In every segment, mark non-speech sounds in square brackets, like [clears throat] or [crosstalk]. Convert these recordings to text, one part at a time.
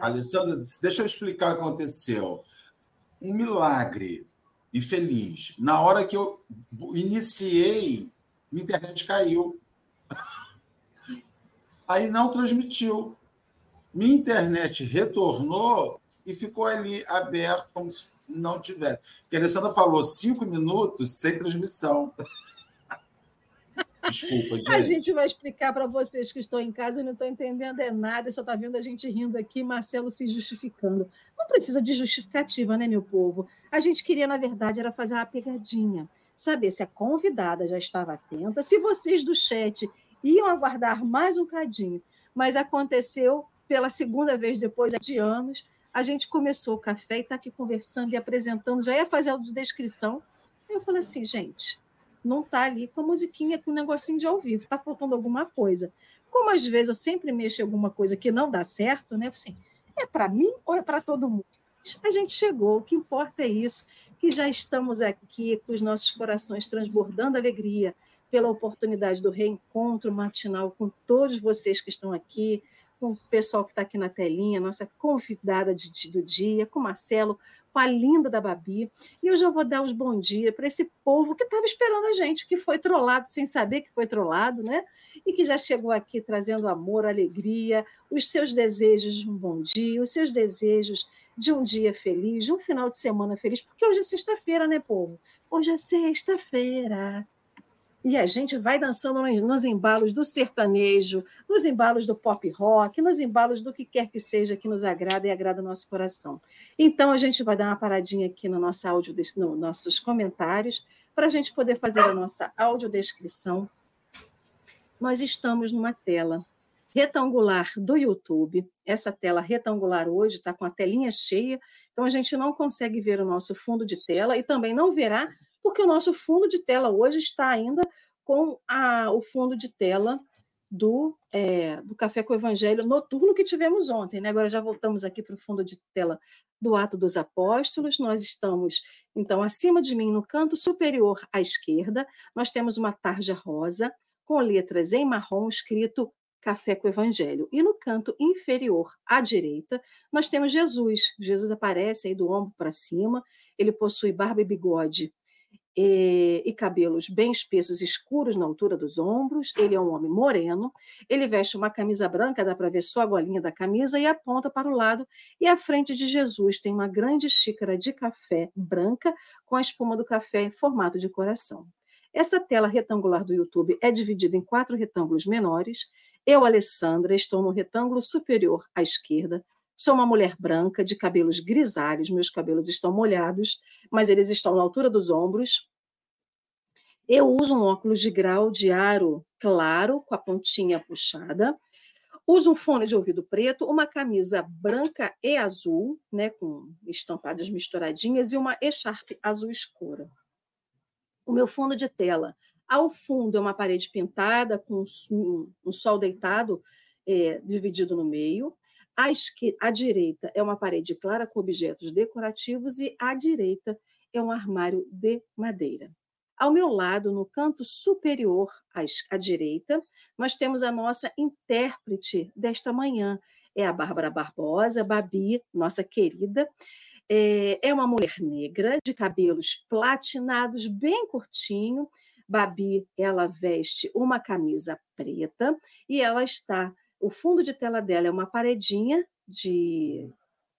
Alessandra, deixa eu explicar o que aconteceu. Um milagre e feliz. Na hora que eu iniciei, minha internet caiu. [laughs] Aí não transmitiu. Minha internet retornou e ficou ali aberto como se não tivesse. Porque a Alessandra falou cinco minutos sem transmissão. [laughs] Desculpa, gente. A gente vai explicar para vocês que estão em casa e não estão entendendo é nada, só está vendo a gente rindo aqui, Marcelo se justificando. Não precisa de justificativa, né, meu povo? A gente queria, na verdade, era fazer uma pegadinha. Saber se a convidada já estava atenta, se vocês do chat iam aguardar mais um cadinho. Mas aconteceu pela segunda vez depois de anos. A gente começou o café e está aqui conversando e apresentando, já ia fazer a descrição. Eu falei assim, gente, não está ali com a musiquinha, com o negocinho de ao vivo, está faltando alguma coisa. Como às vezes eu sempre mexo em alguma coisa que não dá certo, né? Assim, é para mim ou é para todo mundo? A gente chegou, o que importa é isso, que já estamos aqui com os nossos corações transbordando alegria pela oportunidade do reencontro matinal com todos vocês que estão aqui, com o pessoal que está aqui na telinha, nossa convidada de, de, do dia, com o Marcelo, com a linda da Babi. E eu já vou dar os bons dias para esse povo que estava esperando a gente, que foi trollado sem saber que foi trollado, né? E que já chegou aqui trazendo amor, alegria, os seus desejos de um bom dia, os seus desejos de um dia feliz, de um final de semana feliz, porque hoje é sexta-feira, né, povo? Hoje é sexta-feira. E a gente vai dançando nos embalos do sertanejo, nos embalos do pop rock, nos embalos do que quer que seja que nos agrada e agrada o nosso coração. Então, a gente vai dar uma paradinha aqui no nosso áudio, nos nossos comentários, para a gente poder fazer a nossa audiodescrição. Nós estamos numa tela retangular do YouTube. Essa tela retangular hoje está com a telinha cheia, então a gente não consegue ver o nosso fundo de tela e também não verá porque o nosso fundo de tela hoje está ainda com a, o fundo de tela do, é, do Café com o Evangelho noturno que tivemos ontem. Né? Agora já voltamos aqui para o fundo de tela do Ato dos Apóstolos. Nós estamos, então, acima de mim, no canto superior à esquerda, nós temos uma tarja rosa com letras em marrom escrito Café com o Evangelho. E no canto inferior à direita, nós temos Jesus. Jesus aparece aí do ombro para cima, ele possui barba e bigode e, e cabelos bem espessos, escuros na altura dos ombros. Ele é um homem moreno. Ele veste uma camisa branca, dá para ver só a golinha da camisa, e aponta para o lado. E à frente de Jesus tem uma grande xícara de café branca com a espuma do café em formato de coração. Essa tela retangular do YouTube é dividida em quatro retângulos menores. Eu, Alessandra, estou no retângulo superior à esquerda, Sou uma mulher branca, de cabelos grisalhos, meus cabelos estão molhados, mas eles estão na altura dos ombros. Eu uso um óculos de grau de aro claro, com a pontinha puxada. Uso um fone de ouvido preto, uma camisa branca e azul, né, com estampadas misturadinhas, e uma echarpe azul escura. O meu fundo de tela. Ao fundo é uma parede pintada com um sol deitado é, dividido no meio. À, esquerda, à direita é uma parede clara com objetos decorativos e à direita é um armário de madeira. Ao meu lado, no canto superior à, à direita, nós temos a nossa intérprete desta manhã. É a Bárbara Barbosa, Babi, nossa querida. É, é uma mulher negra, de cabelos platinados, bem curtinho. Babi, ela veste uma camisa preta e ela está o fundo de tela dela é uma paredinha de,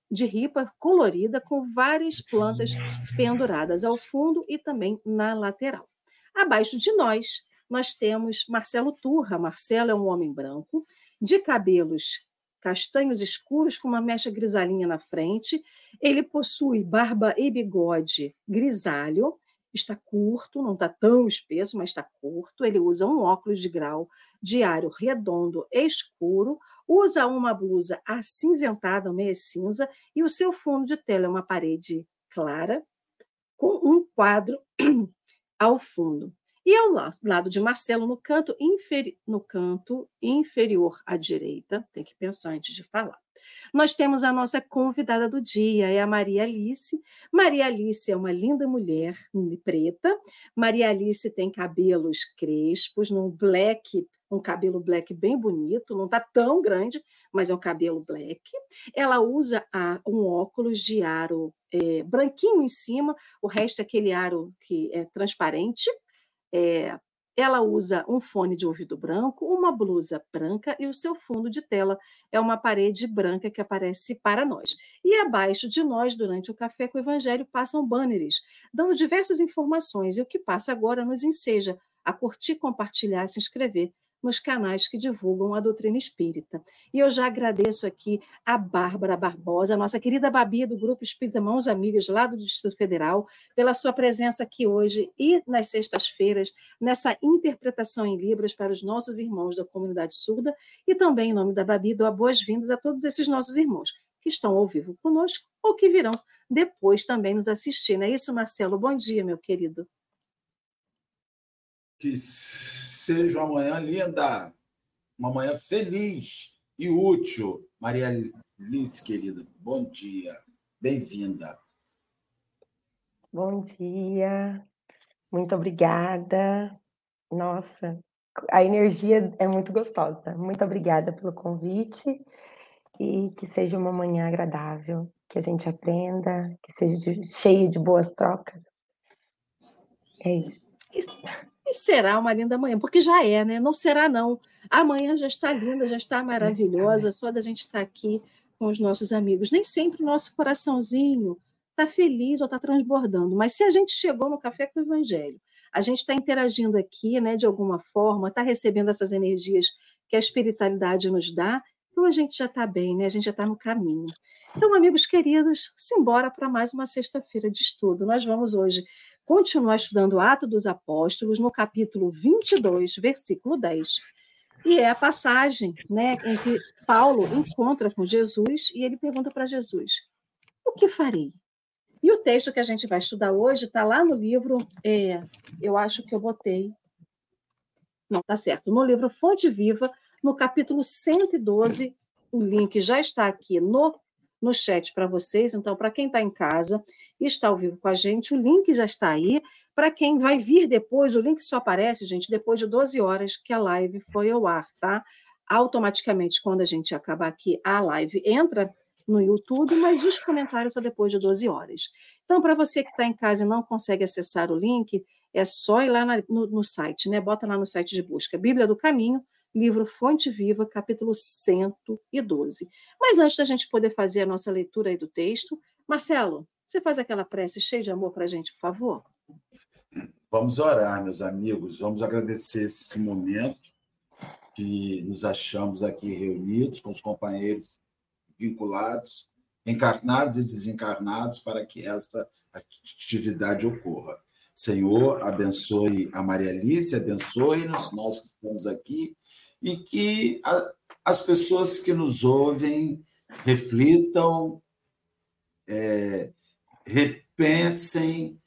de ripa colorida com várias plantas penduradas ao fundo e também na lateral. Abaixo de nós, nós temos Marcelo Turra. Marcelo é um homem branco, de cabelos castanhos escuros com uma mecha grisalhinha na frente. Ele possui barba e bigode grisalho está curto, não está tão espesso, mas está curto. Ele usa um óculos de grau diário redondo escuro, usa uma blusa acinzentada, meia cinza, e o seu fundo de tela é uma parede clara, com um quadro [clears throat] ao fundo. E ao lado de Marcelo, no canto, inferi no canto inferior à direita, tem que pensar antes de falar. Nós temos a nossa convidada do dia, é a Maria Alice. Maria Alice é uma linda mulher preta. Maria Alice tem cabelos crespos, num black um cabelo black bem bonito, não está tão grande, mas é um cabelo black. Ela usa a, um óculos de aro é, branquinho em cima, o resto é aquele aro que é transparente. É, ela usa um fone de ouvido branco, uma blusa branca e o seu fundo de tela é uma parede branca que aparece para nós. E abaixo de nós, durante o Café com o Evangelho, passam banners, dando diversas informações. E o que passa agora nos enseja a curtir, compartilhar, se inscrever nos canais que divulgam a doutrina espírita. E eu já agradeço aqui a Bárbara Barbosa, nossa querida Babi do Grupo Espírita Mãos Amigas, lá do Distrito Federal, pela sua presença aqui hoje e nas sextas-feiras, nessa interpretação em Libras para os nossos irmãos da comunidade surda, e também, em nome da Babi, dou boas-vindas a todos esses nossos irmãos que estão ao vivo conosco ou que virão depois também nos assistir. Não é isso, Marcelo? Bom dia, meu querido. Que seja uma manhã linda, uma manhã feliz e útil. Maria Alice, querida, bom dia, bem-vinda. Bom dia, muito obrigada. Nossa, a energia é muito gostosa. Muito obrigada pelo convite e que seja uma manhã agradável, que a gente aprenda, que seja de, cheio de boas trocas. É isso. E será uma linda manhã, porque já é, né? Não será, não. Amanhã já está linda, já está maravilhosa, só da gente estar aqui com os nossos amigos. Nem sempre o nosso coraçãozinho está feliz ou está transbordando, mas se a gente chegou no Café com o Evangelho, a gente está interagindo aqui, né, de alguma forma, está recebendo essas energias que a espiritualidade nos dá, então a gente já está bem, né? a gente já está no caminho. Então, amigos queridos, simbora para mais uma sexta-feira de estudo. Nós vamos hoje continuar estudando o Ato dos Apóstolos no capítulo 22, versículo 10. E é a passagem né, em que Paulo encontra com Jesus e ele pergunta para Jesus: O que farei? E o texto que a gente vai estudar hoje está lá no livro, é, eu acho que eu botei. Não, tá certo. No livro Fonte Viva, no capítulo 112, o link já está aqui no no chat para vocês. Então, para quem está em casa e está ao vivo com a gente, o link já está aí. Para quem vai vir depois, o link só aparece, gente, depois de 12 horas que a live foi ao ar, tá? Automaticamente, quando a gente acabar aqui, a live entra no YouTube, mas os comentários só depois de 12 horas. Então, para você que está em casa e não consegue acessar o link, é só ir lá no, no site, né? Bota lá no site de busca Bíblia do Caminho livro Fonte Viva, capítulo 112. Mas antes da gente poder fazer a nossa leitura aí do texto, Marcelo, você faz aquela prece cheia de amor para a gente, por favor? Vamos orar, meus amigos, vamos agradecer esse momento que nos achamos aqui reunidos com os companheiros vinculados, encarnados e desencarnados, para que esta atividade ocorra. Senhor, abençoe a Maria Alice, abençoe-nos, nós que estamos aqui, e que a, as pessoas que nos ouvem reflitam, é, repensem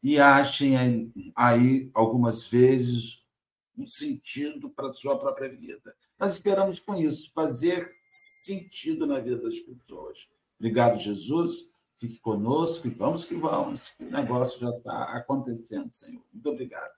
e achem aí, algumas vezes, um sentido para a sua própria vida. Nós esperamos com isso fazer sentido na vida das pessoas. Obrigado, Jesus. Fique conosco e vamos que vamos. O negócio já está acontecendo, Senhor. Muito obrigado.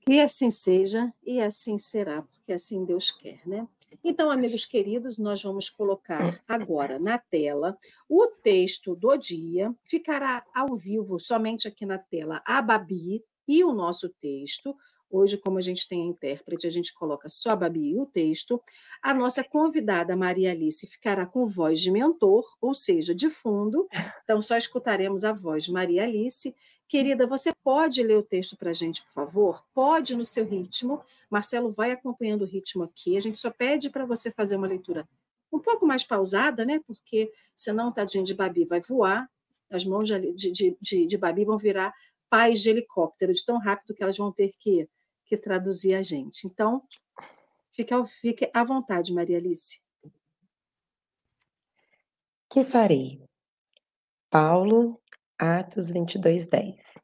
Que assim seja e assim será, porque assim Deus quer, né? Então, amigos queridos, nós vamos colocar agora na tela o texto do dia. Ficará ao vivo somente aqui na tela a Babi e o nosso texto. Hoje, como a gente tem a intérprete, a gente coloca só a Babi e o texto. A nossa convidada, Maria Alice, ficará com voz de mentor, ou seja, de fundo. Então, só escutaremos a voz de Maria Alice. Querida, você pode ler o texto para a gente, por favor? Pode no seu ritmo. Marcelo vai acompanhando o ritmo aqui. A gente só pede para você fazer uma leitura um pouco mais pausada, né? Porque senão tadinho de Babi vai voar, as mãos de, de, de, de Babi vão virar pais de helicóptero, de tão rápido que elas vão ter que que traduzir a gente. Então, fique, fique à vontade, Maria Alice. Que farei? Paulo Atos 22, 10.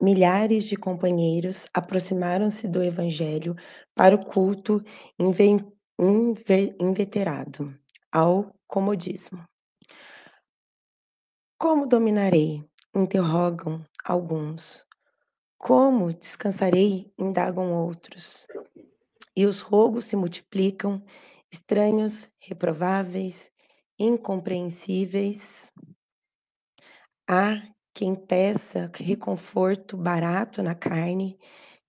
Milhares de companheiros aproximaram-se do evangelho para o culto inveterado ao comodismo. Como dominarei? interrogam alguns. Como descansarei? indagam outros. E os rogos se multiplicam, estranhos, reprováveis, incompreensíveis. Há quem peça reconforto barato na carne,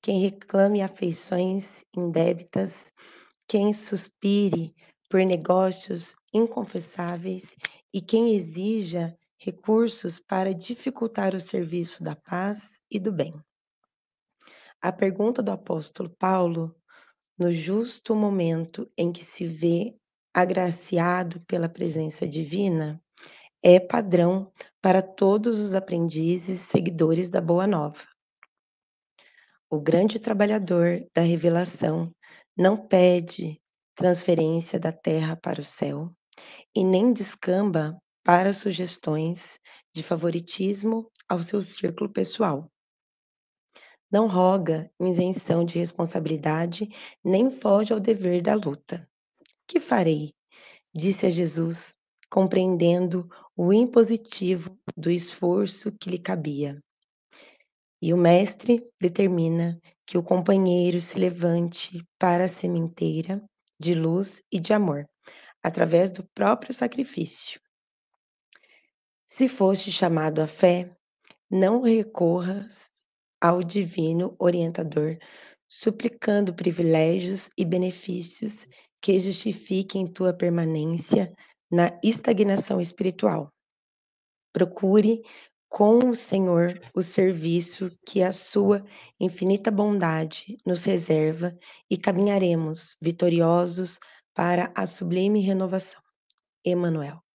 quem reclame afeições indébitas, quem suspire por negócios inconfessáveis e quem exija recursos para dificultar o serviço da paz e do bem. A pergunta do apóstolo Paulo, no justo momento em que se vê agraciado pela presença divina, é padrão para todos os aprendizes e seguidores da Boa Nova. O grande trabalhador da revelação não pede transferência da terra para o céu e nem descamba para sugestões de favoritismo ao seu círculo pessoal. Não roga isenção de responsabilidade, nem foge ao dever da luta. Que farei? Disse a Jesus, compreendendo o impositivo do esforço que lhe cabia. E o mestre determina que o companheiro se levante para a sementeira de luz e de amor, através do próprio sacrifício. Se foste chamado à fé, não recorras ao divino orientador, suplicando privilégios e benefícios que justifiquem tua permanência na estagnação espiritual. Procure com o Senhor o serviço que a sua infinita bondade nos reserva e caminharemos vitoriosos para a sublime renovação. Emanuel.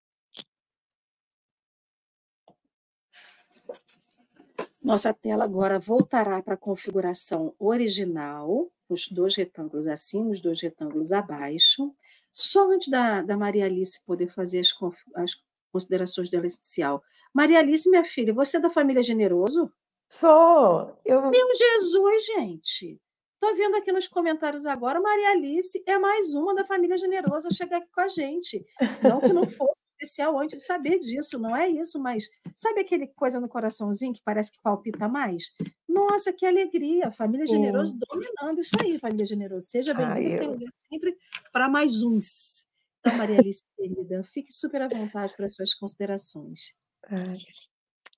Nossa tela agora voltará para a configuração original, os dois retângulos acima, os dois retângulos abaixo. Só antes da, da Maria Alice poder fazer as, as considerações dela inicial. Maria Alice, minha filha, você é da família Generoso? Sou! Eu... Meu Jesus, gente! Estou vendo aqui nos comentários agora, Maria Alice é mais uma da família Generoso a chegar aqui com a gente. Não que não [laughs] fosse especial antes de saber disso, não é isso, mas sabe aquele coisa no coraçãozinho que parece que palpita mais? Nossa, que alegria! Família Generoso Sim. dominando isso aí, Família Generoso. Seja bem-vinda, tem lugar sempre para mais uns. Então, Maria Alice, querida, fique super à vontade para as suas considerações.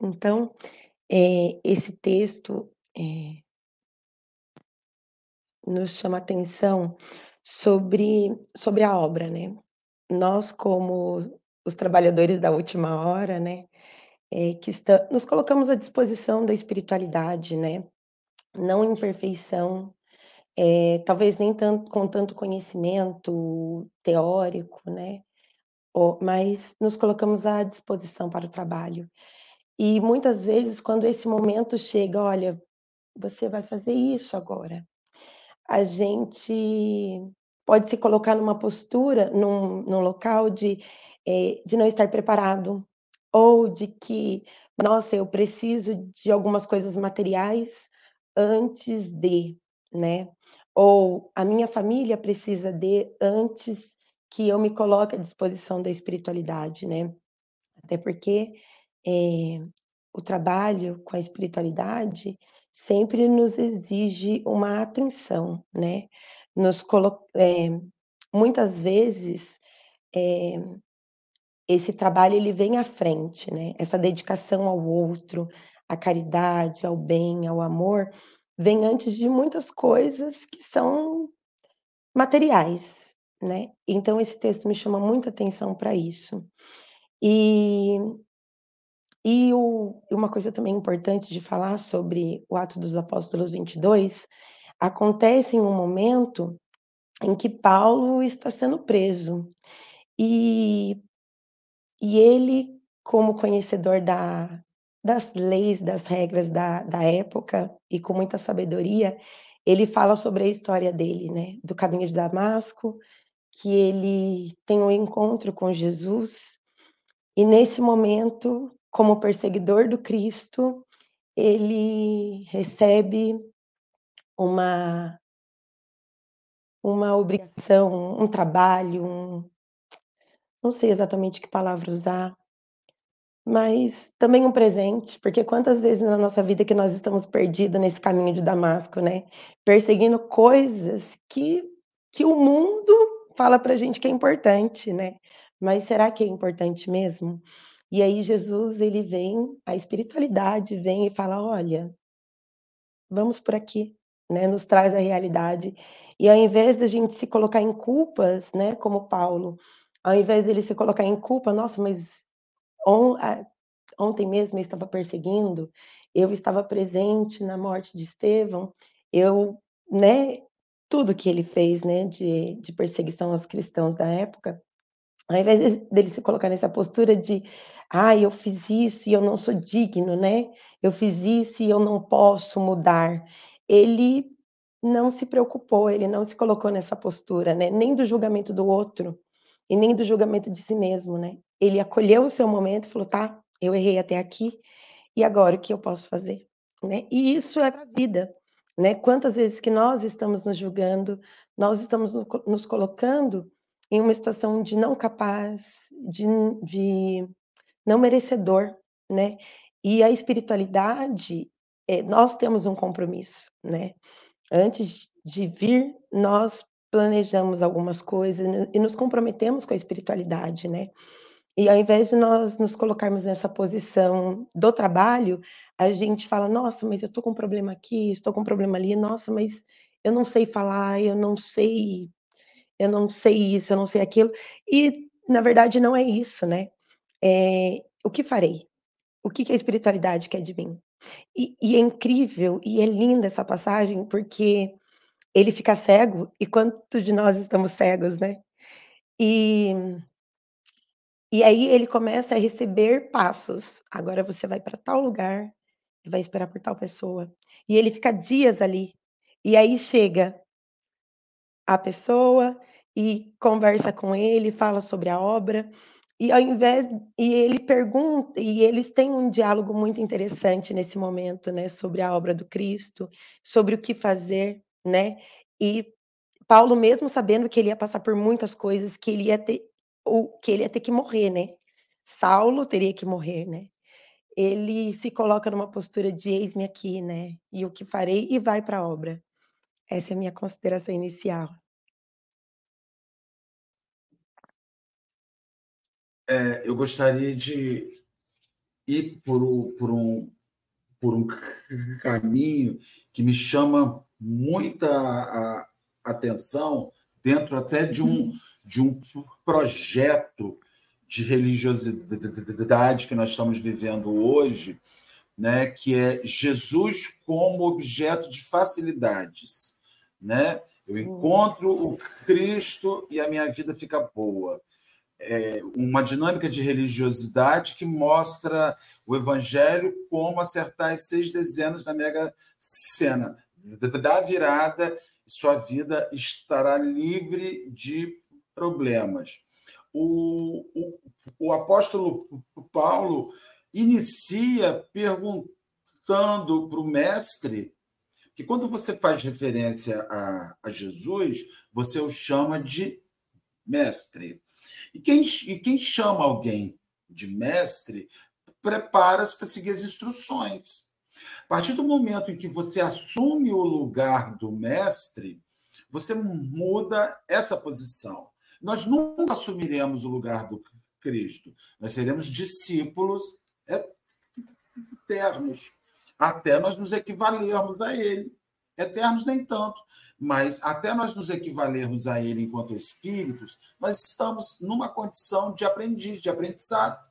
Então, é, esse texto é, nos chama atenção sobre, sobre a obra, né? Nós, como os trabalhadores da última hora, né, é, que está, nos colocamos à disposição da espiritualidade, né, não em perfeição, é, talvez nem tanto, com tanto conhecimento teórico, né, mas nos colocamos à disposição para o trabalho. E muitas vezes, quando esse momento chega, olha, você vai fazer isso agora, a gente pode se colocar numa postura, num, num local de é, de não estar preparado, ou de que, nossa, eu preciso de algumas coisas materiais antes de, né? Ou a minha família precisa de antes que eu me coloque à disposição da espiritualidade, né? Até porque é, o trabalho com a espiritualidade sempre nos exige uma atenção, né? Nos colo é, muitas vezes é, esse trabalho ele vem à frente, né? Essa dedicação ao outro, à caridade, ao bem, ao amor, vem antes de muitas coisas que são materiais, né? Então esse texto me chama muita atenção para isso. E e o, uma coisa também importante de falar sobre o Ato dos Apóstolos 22 acontece em um momento em que Paulo está sendo preso. E e ele, como conhecedor da das leis, das regras da da época e com muita sabedoria, ele fala sobre a história dele, né, do caminho de Damasco, que ele tem um encontro com Jesus E nesse momento, como perseguidor do Cristo, ele recebe uma uma obrigação, um trabalho, um não sei exatamente que palavra usar, mas também um presente, porque quantas vezes na nossa vida que nós estamos perdidos nesse caminho de Damasco, né, perseguindo coisas que que o mundo fala pra gente que é importante, né, mas será que é importante mesmo? E aí Jesus ele vem, a espiritualidade vem e fala: "Olha, vamos por aqui", né, nos traz a realidade. E ao invés da gente se colocar em culpas, né, como Paulo, ao invés dele se colocar em culpa: "Nossa, mas on a ontem mesmo eu estava perseguindo, eu estava presente na morte de Estevão, eu", né, tudo que ele fez, né, de de perseguição aos cristãos da época, ao invés dele se colocar nessa postura de: "Ai, eu fiz isso e eu não sou digno, né, eu fiz isso e eu não posso mudar", ele não se preocupou, ele não se colocou nessa postura, né, nem do julgamento do outro, e nem do julgamento de si mesmo, né. Ele acolheu o seu momento e falou: "Tá, eu errei até aqui, e agora o que eu posso fazer?", né. E isso é pra vida, né, quantas vezes que nós estamos nos julgando, nós estamos nos colocando em uma situação de não capaz, de de não merecedor, né. E a espiritualidade, eh, nós temos um compromisso, né. Antes de vir, nós planejamos algumas coisas e no nos comprometemos com a espiritualidade, né. E ao invés de nós nos colocarmos nessa posição do trabalho, a gente fala: "Nossa, mas eu tô com um problema aqui, estou com um problema ali. Nossa, mas eu não sei falar, eu não sei eu não sei isso, eu não sei aquilo", e na verdade não é isso, né. Eh, o que farei? O que que a espiritualidade quer de mim? E e é incrível e é linda essa passagem, porque ele fica cego, e quantos de nós estamos cegos, né. E e aí ele começa a receber passos: "Agora você vai pra tal lugar vai esperar por tal pessoa", e ele fica dias ali, e aí chega a pessoa e conversa com ele, fala sobre a obra, e ao invés e ele pergunta e eles têm um diálogo muito interessante nesse momento, né, sobre a obra do Cristo, sobre o que fazer, né. E Paulo mesmo sabendo que ele ia passar por muitas coisas, que ele ia ter o que ele ia ter que morrer, né. Saulo teria que morrer, né. Ele se coloca numa postura de eis-me aqui, né, e o que farei, e vai pra obra. Essa é a minha consideração inicial. É, eu gostaria de ir por por um por um caminho que me chama muita atenção dentro até de um de um projeto de religiosidade que nós estamos vivendo hoje, né, que é Jesus como objeto de facilidades, né. Eu encontro o Cristo e a minha vida fica boa. É uma dinâmica de religiosidade que mostra o evangelho como acertar as 6 dezenas da Mega Sena. Dá a virada sua vida estará livre de problemas. O o o apóstolo Paulo inicia perguntando para o mestre que quando você faz referência a a Jesus, você o chama de mestre. E quem e quem chama alguém de mestre, prepara-se para seguir as instruções. A partir do momento em que você assume o lugar do mestre, você muda essa posição. Nós nunca assumiremos o lugar do Cristo, nós seremos discípulos eternos, até nós nos equivalermos a ele. Eternos nem tanto, mas até nós nos equivalermos a ele enquanto espíritos, nós estamos numa condição de aprendiz, de aprendizado.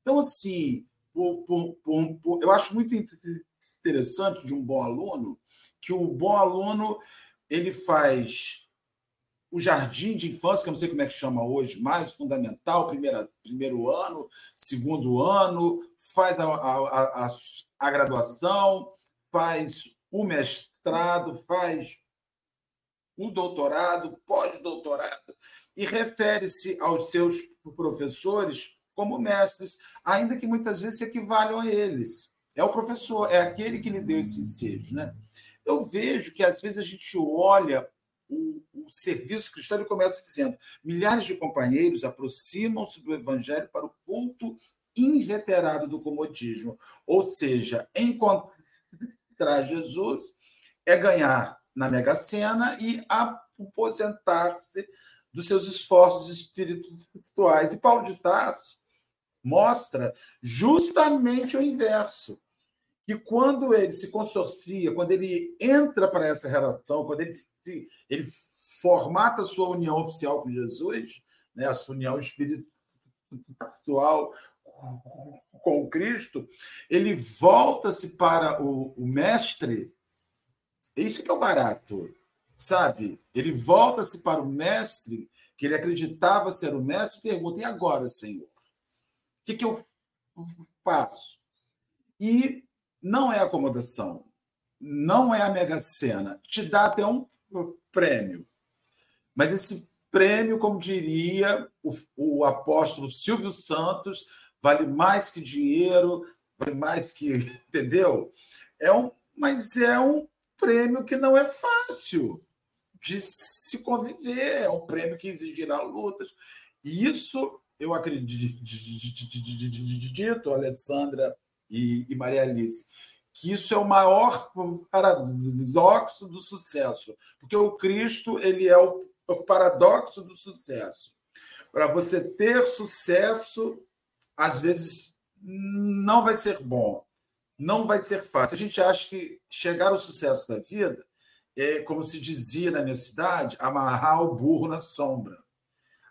Então, assim, por, por, por, eu acho muito interessante de um bom aluno que o bom aluno ele faz o jardim de infância, que eu não sei como é que chama hoje, mais fundamental, primeira, primeiro ano, segundo ano, faz a, a, a, a graduação, faz o mestrado, faz o doutorado, pós-doutorado, e refere-se aos seus professores como mestres, ainda que muitas vezes se equivalham a eles. É o professor, é aquele que lhe deu esse ensejo. Né? Eu vejo que às vezes a gente olha o, o serviço cristão e começa dizendo: milhares de companheiros aproximam-se do evangelho para o culto inveterado do comodismo. Ou seja, encontrar Jesus é ganhar na Mega Sena e aposentar-se dos seus esforços espirituais. E Paulo de Tarso mostra justamente o inverso. Que quando ele se consorcia, quando ele entra para essa relação, quando ele, se, ele formata a sua união oficial com Jesus, né, a sua união espiritual com Cristo, ele volta-se para o, o mestre. Isso que é o barato, sabe? Ele volta-se para o mestre, que ele acreditava ser o mestre, e pergunta: e agora, Senhor? O que, que eu faço? E não é acomodação, não é a mega sena. Te dá até um prêmio. Mas esse prêmio, como diria o, o apóstolo Silvio Santos, vale mais que dinheiro, vale mais que. [laughs] Entendeu? É um, mas é um prêmio que não é fácil de se conviver, é um prêmio que exigirá lutas. E isso eu acredito, Alessandra e, e Maria Alice, que isso é o maior paradoxo do sucesso, porque o Cristo ele é o paradoxo do sucesso. Para você ter sucesso, às vezes não vai ser bom, não vai ser fácil. A gente acha que chegar ao sucesso da vida é, como se dizia na minha cidade, amarrar o burro na sombra.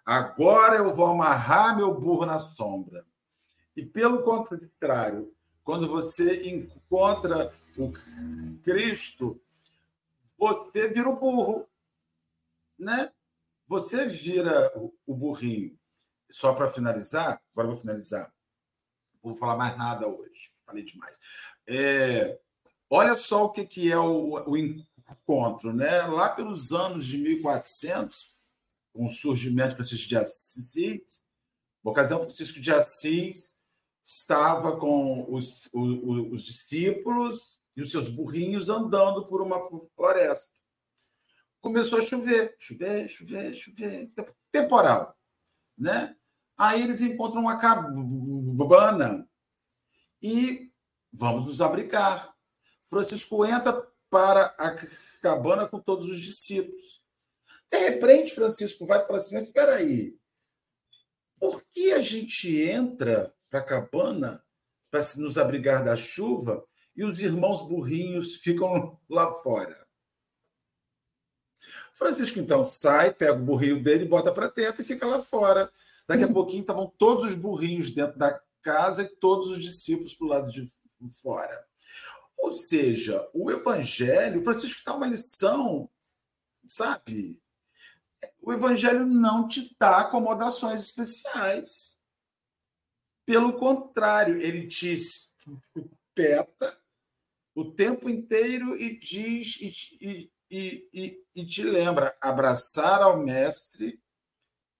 Agora eu vou amarrar meu burro na sombra. E pelo contrário, quando você encontra o Cristo, você vira o burro, né? Você vira o burrinho. Só para finalizar, agora vou finalizar. Não vou falar mais nada hoje. Falei demais. É, olha só o que, que é o, o encontro, né? Lá pelos anos de 1400, com o surgimento de Francisco de Assis, por ocasião Francisco de Assis estava com os, os, os discípulos e os seus burrinhos andando por uma floresta. Começou a chover, chover, chover, chover, temporal, né? Aí eles encontram uma cabana e vamos nos abrigar. Francisco entra para a cabana com todos os discípulos. De repente, Francisco vai falar assim: Mas espera aí, por que a gente entra para a cabana para se nos abrigar da chuva e os irmãos burrinhos ficam lá fora? Francisco então sai, pega o burrinho dele, bota para dentro e fica lá fora. Daqui a hum. pouquinho estavam todos os burrinhos dentro da casa e todos os discípulos para o lado de fora. Ou seja, o Evangelho, Francisco dá uma lição, sabe? O Evangelho não te dá acomodações especiais. Pelo contrário, ele te espeta o tempo inteiro e diz e, e, e, e te lembra: abraçar ao Mestre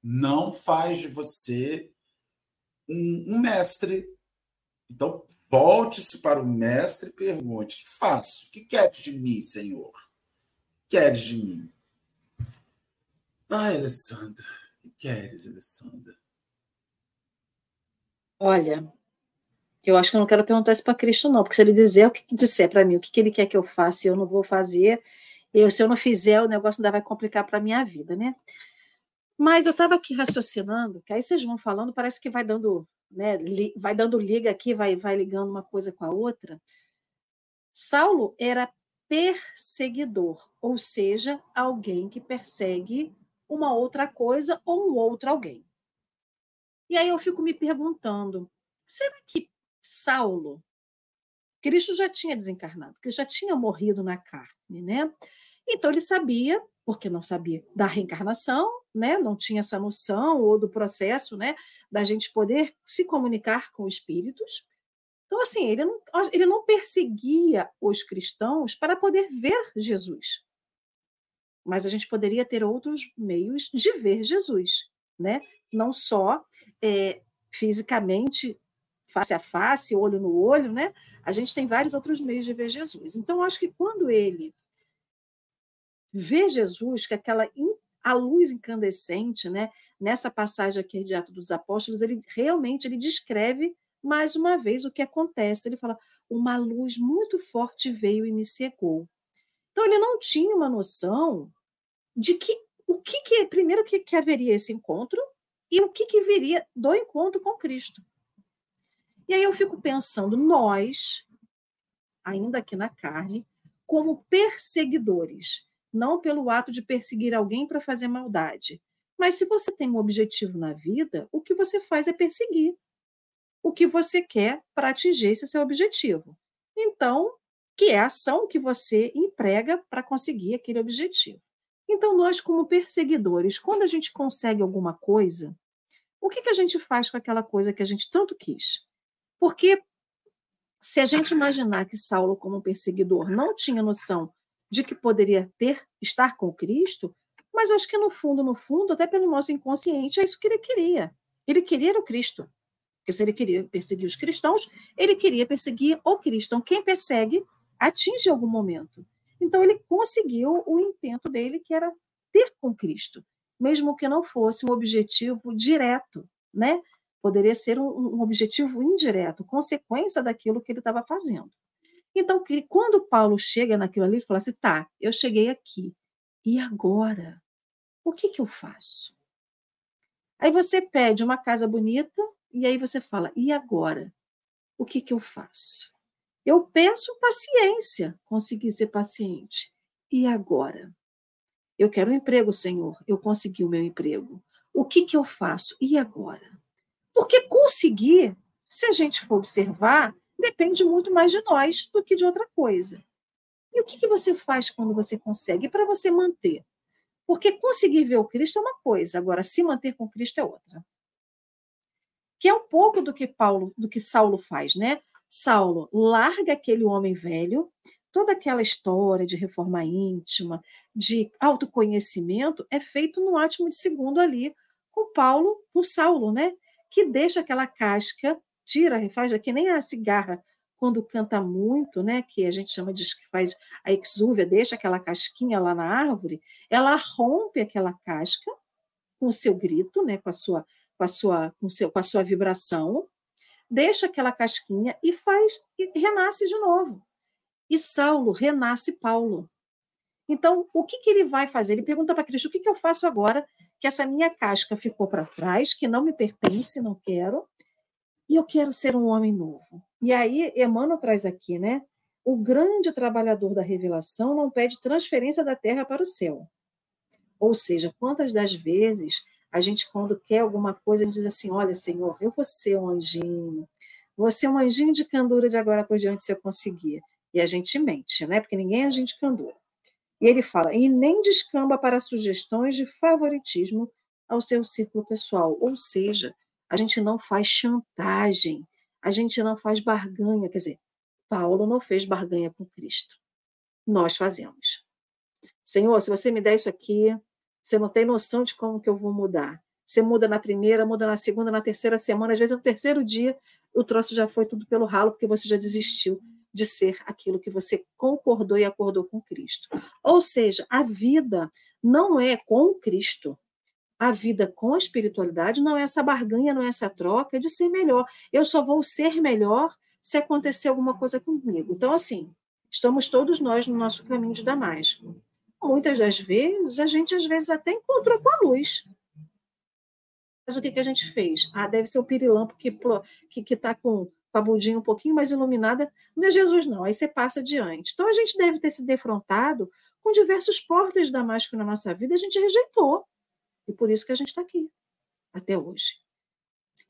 não faz de você um, um mestre. Então, Volte-se para o mestre e pergunte: que faço? O que queres de mim, Senhor? O que queres de mim? Ai, Alessandra, o que queres, Alessandra? Olha, eu acho que eu não quero perguntar isso para Cristo, não, porque se ele dizer o que disser para mim, o que, ele quer que eu faça, eu não vou fazer, eu, se eu não fizer, o negócio ainda vai complicar para a minha vida, né? Mas eu estava aqui raciocinando, que aí vocês vão falando, parece que vai dando né, vai dando liga aqui, vai, vai ligando uma coisa com a outra. Saulo era perseguidor, ou seja, alguém que persegue uma outra coisa ou um outro alguém. E aí eu fico me perguntando: será que Saulo, Cristo já tinha desencarnado, que já tinha morrido na carne, né? Então ele sabia, porque não sabia da reencarnação, né, não tinha essa noção ou do processo, né, da gente poder se comunicar com espíritos. Então, assim, ele não, ele não perseguia os cristãos para poder ver Jesus. Mas a gente poderia ter outros meios de ver Jesus, né? Não só é, fisicamente, face a face, olho no olho, né? A gente tem vários outros meios de ver Jesus. Então, acho que quando ele vê Jesus, que aquela a luz incandescente, né? Nessa passagem aqui de Atos dos Apóstolos, ele realmente ele descreve mais uma vez o que acontece. Ele fala: uma luz muito forte veio e me cegou. Então ele não tinha uma noção de que o que, que primeiro que, que haveria esse encontro e o que, que viria do encontro com Cristo. E aí eu fico pensando, nós, ainda aqui na carne, como perseguidores, não pelo ato de perseguir alguém para fazer maldade, mas se você tem um objetivo na vida, o que você faz é perseguir o que você quer para atingir esse seu objetivo. Então, que é a ação que você emprega para conseguir aquele objetivo. Então, nós, como perseguidores, quando a gente consegue alguma coisa, o que, que a gente faz com aquela coisa que a gente tanto quis? Porque se a gente imaginar que Saulo, como perseguidor, não tinha noção de que poderia ter estar com Cristo, mas eu acho que no fundo, no fundo, até pelo nosso inconsciente, é isso que ele queria. Ele queria o Cristo. Porque se ele queria perseguir os cristãos, ele queria perseguir o cristão. Quem persegue atinge algum momento. Então ele conseguiu o intento dele, que era ter com Cristo, mesmo que não fosse um objetivo direto, né? Poderia ser um, um objetivo indireto, consequência daquilo que ele estava fazendo. Então, quando Paulo chega naquilo ali, ele fala assim: tá, eu cheguei aqui, e agora? O que, que eu faço? Aí você pede uma casa bonita, e aí você fala: e agora? O que, que eu faço? Eu peço paciência, consegui ser paciente. E agora? Eu quero um emprego, Senhor. Eu consegui o meu emprego. O que, que eu faço? E agora? Porque conseguir, se a gente for observar, depende muito mais de nós do que de outra coisa. E o que, que você faz quando você consegue? Para você manter. Porque conseguir ver o Cristo é uma coisa, agora se manter com Cristo é outra que é um pouco do que Paulo, do que Saulo faz, né? Saulo larga aquele homem velho, toda aquela história de reforma íntima, de autoconhecimento, é feito no átimo de segundo ali com Paulo, com Saulo, né? Que deixa aquela casca, tira, faz que nem a cigarra quando canta muito, né? Que a gente chama de que faz a exúvia, deixa aquela casquinha lá na árvore, ela rompe aquela casca com o seu grito, né? Com a sua com a sua, com, seu, com a sua vibração, deixa aquela casquinha e faz e renasce de novo. E Saulo renasce Paulo. Então, o que, que ele vai fazer? Ele pergunta para Cristo: o que, que eu faço agora que essa minha casca ficou para trás, que não me pertence, não quero, e eu quero ser um homem novo? E aí, Emmanuel traz aqui, né? O grande trabalhador da revelação não pede transferência da terra para o céu. Ou seja, quantas das vezes a gente, quando quer alguma coisa, a gente diz assim: Olha, Senhor, eu vou ser um anjinho, vou ser um anjinho de candura de agora por diante se eu conseguir. E a gente mente, né? Porque ninguém é anjinho de candura. E ele fala: E nem descamba para sugestões de favoritismo ao seu círculo pessoal. Ou seja, a gente não faz chantagem, a gente não faz barganha. Quer dizer, Paulo não fez barganha com Cristo. Nós fazemos. Senhor, se você me der isso aqui, você não tem noção de como que eu vou mudar. Você muda na primeira, muda na segunda, na terceira semana, às vezes no terceiro dia, o troço já foi tudo pelo ralo, porque você já desistiu de ser aquilo que você concordou e acordou com Cristo. Ou seja, a vida não é com Cristo. A vida com a espiritualidade não é essa barganha, não é essa troca de ser melhor. Eu só vou ser melhor se acontecer alguma coisa comigo. Então, assim, estamos todos nós no nosso caminho de Damasco muitas das vezes, a gente às vezes até encontrou com a luz. Mas o que, que a gente fez? Ah, deve ser o pirilampo que está que, que tá com a bundinha um pouquinho mais iluminada. Não é Jesus, não. Aí você passa adiante. Então, a gente deve ter se defrontado com diversos portas de Damasco na nossa vida, a gente rejeitou. E por isso que a gente está aqui, até hoje.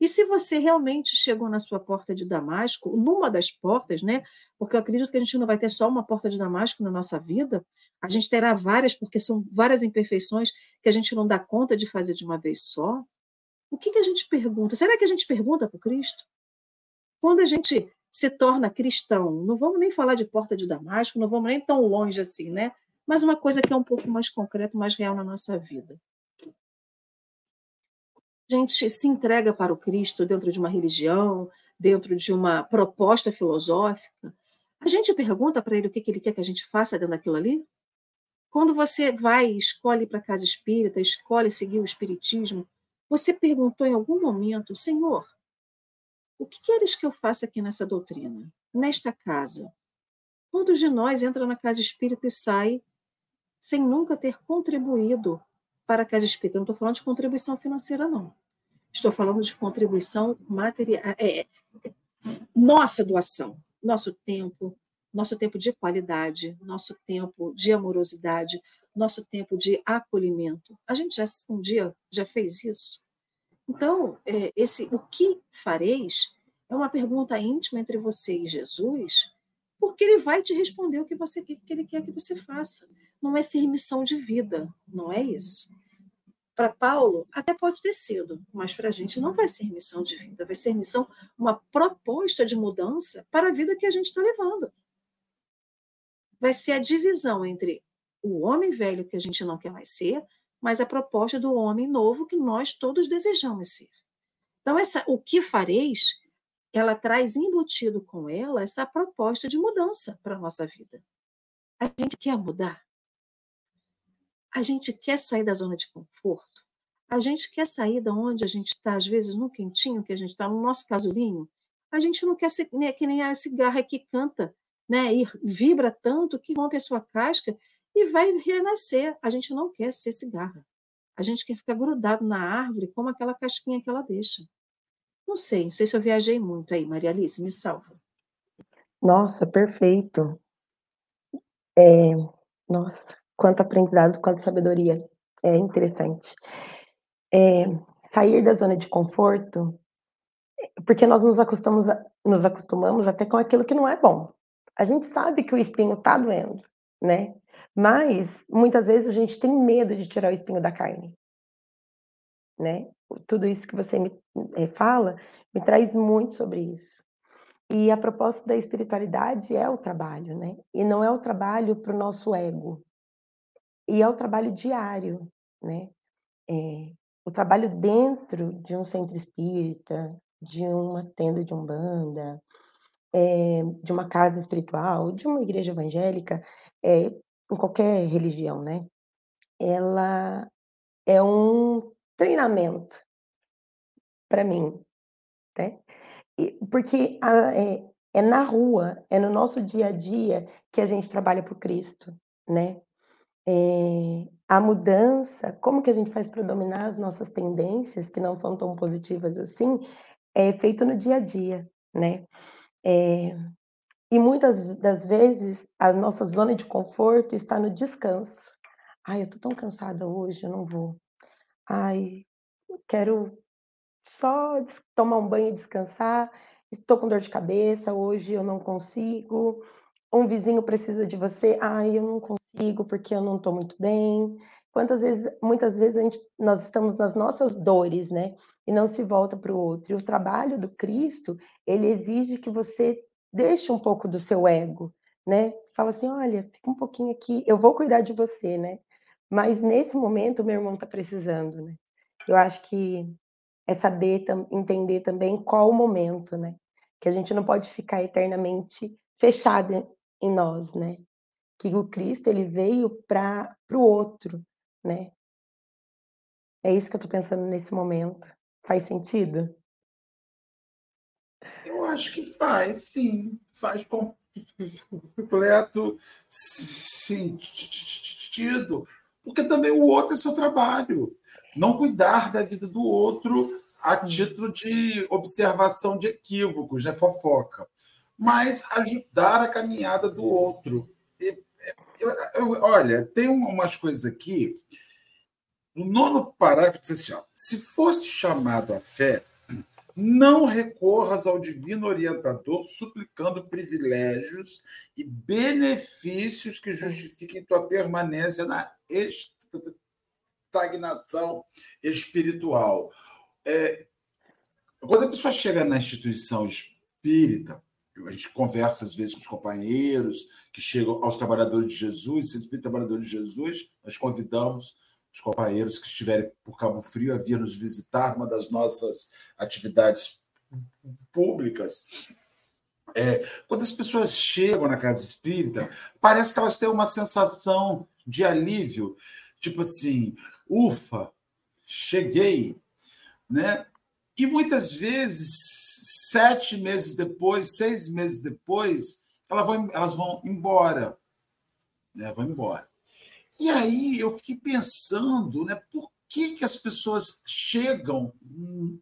E se você realmente chegou na sua porta de Damasco, numa das portas, né? Porque eu acredito que a gente não vai ter só uma porta de Damasco na nossa vida, a gente terá várias, porque são várias imperfeições que a gente não dá conta de fazer de uma vez só. O que, que a gente pergunta? Será que a gente pergunta para o Cristo? Quando a gente se torna cristão, não vamos nem falar de porta de Damasco, não vamos nem tão longe assim, né? Mas uma coisa que é um pouco mais concreta, mais real na nossa vida. Gente se entrega para o Cristo dentro de uma religião, dentro de uma proposta filosófica, a gente pergunta para ele o que, que ele quer que a gente faça dentro daquilo ali? Quando você vai e escolhe para a casa espírita, escolhe seguir o espiritismo, você perguntou em algum momento, Senhor, o que queres que eu faça aqui nessa doutrina, nesta casa? Quantos de nós entra na casa espírita e sai sem nunca ter contribuído para a casa espírita? Não estou falando de contribuição financeira, não. Estou falando de contribuição material, é, é, nossa doação, nosso tempo, nosso tempo de qualidade, nosso tempo de amorosidade, nosso tempo de acolhimento. A gente já um dia já fez isso. Então, é, esse o que fareis é uma pergunta íntima entre você e Jesus, porque ele vai te responder o que você que ele quer que você faça. Não é ser missão de vida, não é isso. Para Paulo, até pode ter sido, mas para a gente não vai ser missão de vida, vai ser missão, uma proposta de mudança para a vida que a gente está levando. Vai ser a divisão entre o homem velho que a gente não quer mais ser, mas a proposta do homem novo que nós todos desejamos ser. Então, essa, o que fareis, ela traz embutido com ela essa proposta de mudança para a nossa vida. A gente quer mudar? A gente quer sair da zona de conforto? A gente quer sair da onde a gente está, às vezes, no quentinho que a gente está, no nosso casulinho? A gente não quer ser né, que nem a cigarra que canta né, e vibra tanto que rompe a sua casca e vai renascer. A gente não quer ser cigarra. A gente quer ficar grudado na árvore como aquela casquinha que ela deixa. Não sei, não sei se eu viajei muito aí, Maria Alice, me salva. Nossa, perfeito. É, nossa, quanto aprendizado, quanto sabedoria. É interessante. É, sair da zona de conforto, porque nós nos acostumamos, a, nos acostumamos até com aquilo que não é bom. A gente sabe que o espinho está doendo, né? Mas muitas vezes a gente tem medo de tirar o espinho da carne, né? Tudo isso que você me é, fala me traz muito sobre isso. E a proposta da espiritualidade é o trabalho, né? E não é o trabalho para o nosso ego, e é o trabalho diário, né? É, o trabalho dentro de um centro espírita, de uma tenda de umbanda, é, de uma casa espiritual, de uma igreja evangélica, é, em qualquer religião, né? Ela é um treinamento para mim, né? E, porque a, é, é na rua, é no nosso dia a dia que a gente trabalha para Cristo, né? É, a mudança, como que a gente faz para dominar as nossas tendências, que não são tão positivas assim, é feito no dia a dia, né? É, e muitas das vezes a nossa zona de conforto está no descanso. Ai, eu tô tão cansada hoje, eu não vou. Ai, quero só tomar um banho e descansar. Estou com dor de cabeça, hoje eu não consigo. Um vizinho precisa de você. Ai, eu não consigo porque eu não estou muito bem. Quantas vezes, muitas vezes gente, nós estamos nas nossas dores, né? E não se volta para o outro. E o trabalho do Cristo, ele exige que você deixe um pouco do seu ego, né? Fala assim, olha, fica um pouquinho aqui, eu vou cuidar de você, né? Mas nesse momento meu irmão está precisando, né? Eu acho que é saber entender também qual o momento, né? Que a gente não pode ficar eternamente fechada em nós, né? Que o Cristo ele veio para o outro, né? É isso que eu estou pensando nesse momento. Faz sentido? Eu acho que faz, sim. Faz completo sentido. Porque também o outro é seu trabalho. Não cuidar da vida do outro a título de observação de equívocos, né? fofoca. Mas ajudar a caminhada do outro. Eu, olha, tem umas coisas aqui. No nono parágrafo diz assim: ó, se fosse chamado à fé, não recorras ao divino orientador suplicando privilégios e benefícios que justifiquem tua permanência na estagnação espiritual. É, quando a pessoa chega na instituição espírita, a gente conversa às vezes com os companheiros que chegam aos trabalhadores de Jesus, centro trabalhadores de Jesus, nós convidamos os companheiros que estiverem por Cabo Frio a vir nos visitar, uma das nossas atividades públicas. É, quando as pessoas chegam na casa espírita, parece que elas têm uma sensação de alívio, tipo assim, ufa, cheguei, né? E muitas vezes, sete meses depois, seis meses depois, elas vão, elas vão embora, né? Vão embora. E aí eu fiquei pensando, né? Por que, que as pessoas chegam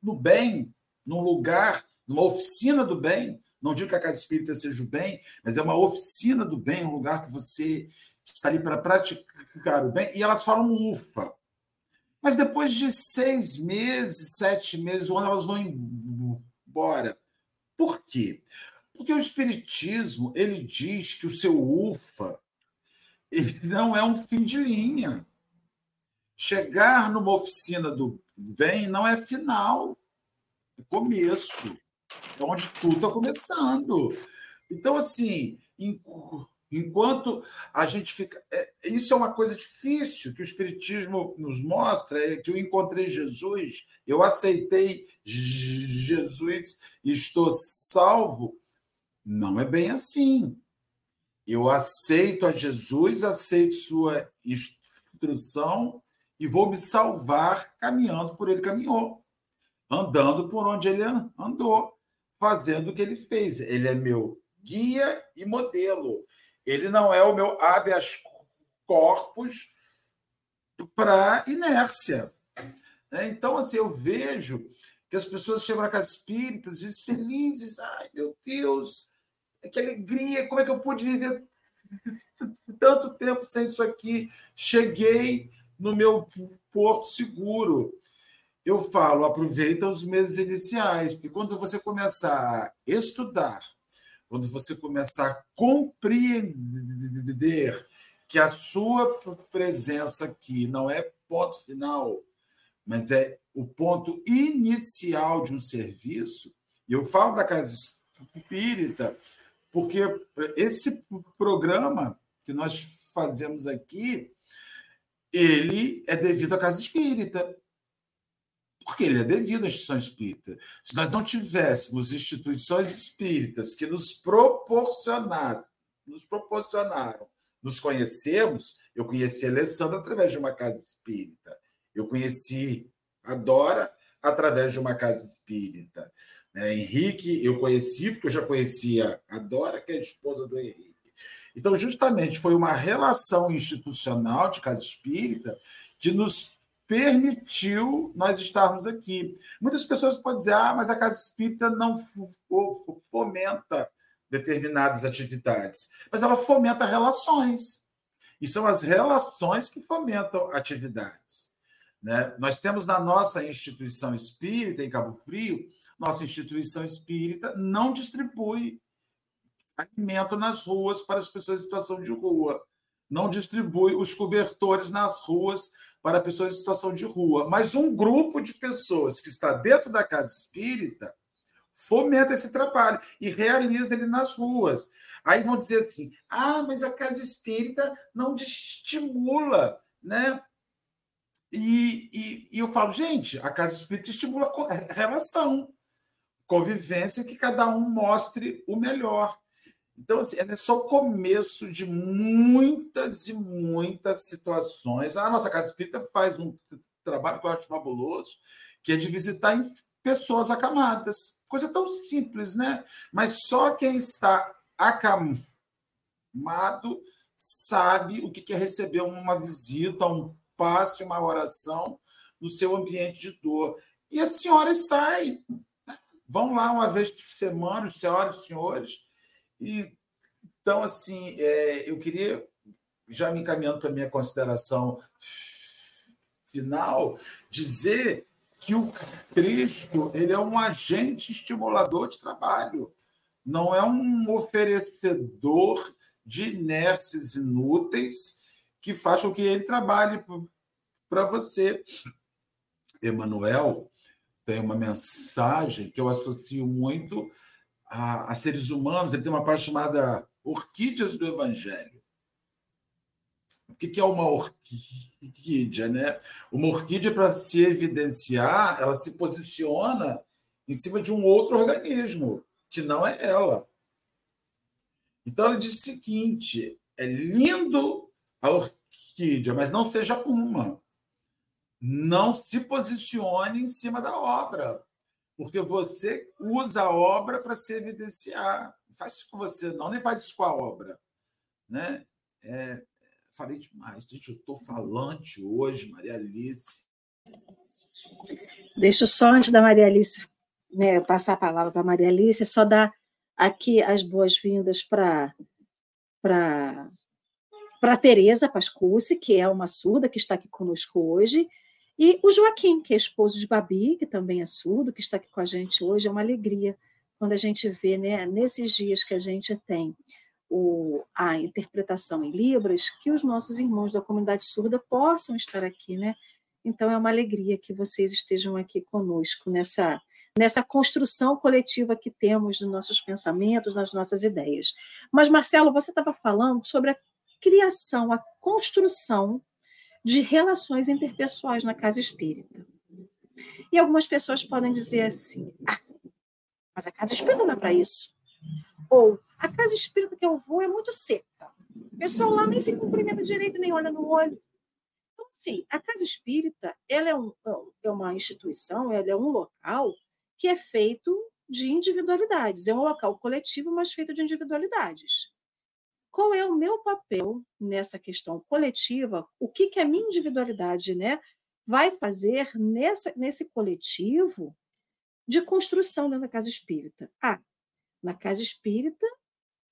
no bem, num lugar, numa oficina do bem? Não digo que a casa espírita seja o bem, mas é uma oficina do bem, um lugar que você está ali para praticar o bem. E elas falam ufa. Mas depois de seis meses, sete meses, ano, elas vão embora. Por quê? Porque o Espiritismo ele diz que o seu UFA ele não é um fim de linha. Chegar numa oficina do bem não é final, é começo. É onde tudo está começando. Então, assim, a gente fica. É, isso é uma coisa difícil que o Espiritismo nos mostra: é que eu encontrei Jesus, eu aceitei Jesus e estou salvo. Não é bem assim. Eu aceito a Jesus, aceito sua instrução e vou me salvar caminhando por ele caminhou, andando por onde ele andou, fazendo o que ele fez. Ele é meu guia e modelo. Ele não é o meu habeas corpus para inércia. Né? Então, assim, eu vejo que as pessoas chegam na casa espírita, dizem felizes, ai meu Deus, que alegria, como é que eu pude viver tanto tempo sem isso aqui? Cheguei no meu porto seguro. Eu falo, aproveita os meses iniciais, porque quando você começar a estudar, quando você começar a compreender que a sua presença aqui não é ponto final, mas é o ponto inicial de um serviço. E eu falo da casa espírita porque esse programa que nós fazemos aqui, ele é devido à casa espírita porque ele é devido à instituição espírita. Se nós não tivéssemos instituições espíritas que nos proporcionassem, nos proporcionaram, nos conhecemos, eu conheci a Alessandra através de uma casa espírita. Eu conheci a Dora através de uma casa espírita. Né? Henrique, eu conheci, porque eu já conhecia a Dora, que é a esposa do Henrique. Então, justamente, foi uma relação institucional de casa espírita que nos permitiu nós estarmos aqui. Muitas pessoas podem dizer, ah, mas a casa espírita não fomenta determinadas atividades, mas ela fomenta relações. E são as relações que fomentam atividades. Né? Nós temos na nossa instituição espírita, em Cabo Frio, nossa instituição espírita não distribui alimento nas ruas para as pessoas em situação de rua, não distribui os cobertores nas ruas para pessoas em situação de rua, mas um grupo de pessoas que está dentro da casa espírita fomenta esse trabalho e realiza ele nas ruas. Aí vão dizer assim: ah, mas a casa espírita não estimula, né? E, e, e eu falo, gente, a casa espírita estimula a relação, convivência, que cada um mostre o melhor. Então, assim, é só o começo de muitas e muitas situações. A nossa Casa Espírita faz um trabalho que eu acho fabuloso, que é de visitar pessoas acamadas. Coisa tão simples, né? Mas só quem está acamado sabe o que é receber uma visita, um passe, uma oração no seu ambiente de dor. E as senhoras saem, né? vão lá uma vez por semana, senhoras e senhores, e, então, assim, é, eu queria, já me encaminhando para a minha consideração final, dizer que o Cristo ele é um agente estimulador de trabalho, não é um oferecedor de inércias inúteis que faz com que ele trabalhe para você. Emanuel tem uma mensagem que eu associo muito a, a seres humanos, ele tem uma parte chamada Orquídeas do Evangelho. que é uma orquídea? Né? Uma orquídea, para se evidenciar, ela se posiciona em cima de um outro organismo, que não é ela. Então, ela diz o seguinte: é lindo a orquídea, mas não seja uma. Não se posicione em cima da obra, porque você usa a obra para se evidenciar. Não faz isso com você, não, nem faz isso com a obra. Né? É, falei demais. Gente, eu estou falante hoje, Maria Alice. Deixa só, antes da Maria Alice né, passar a palavra para a Maria Alice, só dar aqui as boas-vindas para para para Tereza Pascucci, que é uma surda que está aqui conosco hoje, e o Joaquim, que é esposo de Babi, que também é surdo, que está aqui com a gente hoje. É uma alegria quando a gente vê, né, nesses dias que a gente tem o, a interpretação em Libras, que os nossos irmãos da comunidade surda possam estar aqui, né? Então é uma alegria que vocês estejam aqui conosco nessa, nessa construção coletiva que temos dos nossos pensamentos, das nossas ideias. Mas, Marcelo, você estava falando sobre a criação, a construção de relações interpessoais na casa espírita. E algumas pessoas podem dizer assim: ah, mas a casa espírita não é para isso. Ou a casa espírita que eu vou é muito seca. O pessoal lá nem se cumprimenta direito, nem olha no olho. Então, assim, a casa espírita ela é, um, é uma instituição, ela é um local que é feito de individualidades. É um local coletivo, mas feito de individualidades. Qual é o meu papel nessa questão coletiva? O que, que a minha individualidade né, vai fazer nessa, nesse coletivo de construção dentro da casa espírita? Ah, na casa espírita,